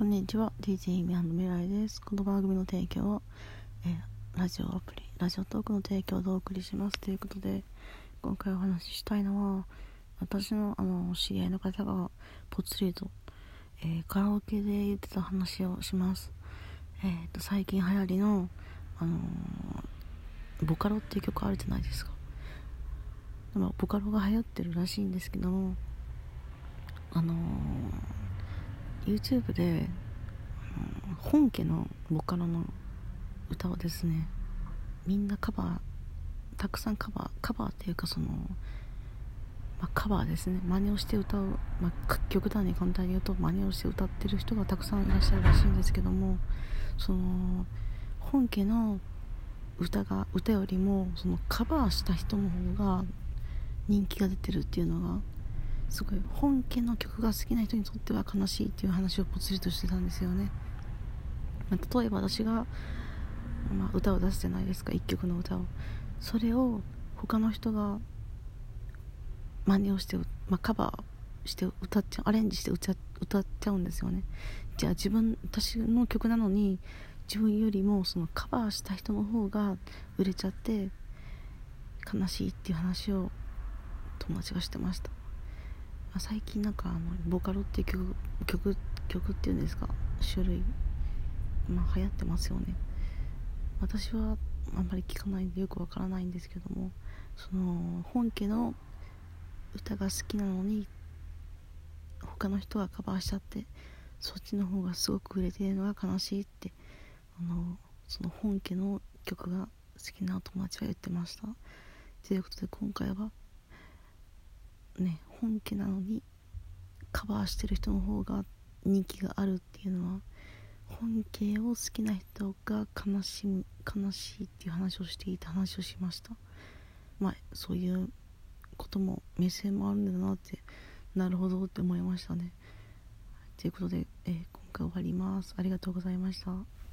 こんにちは。DJ ミハンの未来です。この番組の提供を、え、ラジオアプリラジオトークの提供でお送りします。ということで今回お話ししたいのは私のあの知り合いの方がぽつりと、えー、カラオケで言ってた話をします。えーと、最近流行りのあのー、ボカロっていう曲あるじゃないですか。でもボカロが流行ってるらしいんですけどもあのー YouTube で、本家のボカロの歌をですねみんなカバーたくさんカバーカバーっていうかその、まあ、カバーですね。真似をして歌う、まあ、極端に簡単に言うと。真似をして歌ってる人がたくさんいらっしゃるらしいんですけどもその本家の歌が歌よりもそのカバーした人の方が人気が出てるっていうのがすごい本家の曲が好きな人にとっては悲しいっていう話をぽつりとしてたんですよね、まあ、例えば私が、まあ、歌を出すじゃないですか1曲の歌を。それを他の人が真似をして、まあ、カバーして歌っちゃうアレンジして歌っちゃうんですよね。じゃあ自分私の曲なのに自分よりもそのカバーした人の方が売れちゃって悲しいっていう話を友達がしてました。最近なんかあのボカロって曲曲曲っていうんですか？種類まあ流行ってますよね。私はあんまり聞かないんでよくわからないんですけどもその本家の歌が好きなのに他の人がカバーしちゃってそっちの方がすごく売れてるのが悲しいってあのその本家の曲が好きな友達が言ってました。ということで今回はね本家なのにカバーしてる人の方が人気があるっていうのは本家を好きな人が悲しむ悲しいっていう話をしていた話をしました。まあそういうことも目線もあるんだなってなるほどって思いましたね。ということで、えー、今回終わります。ありがとうございました。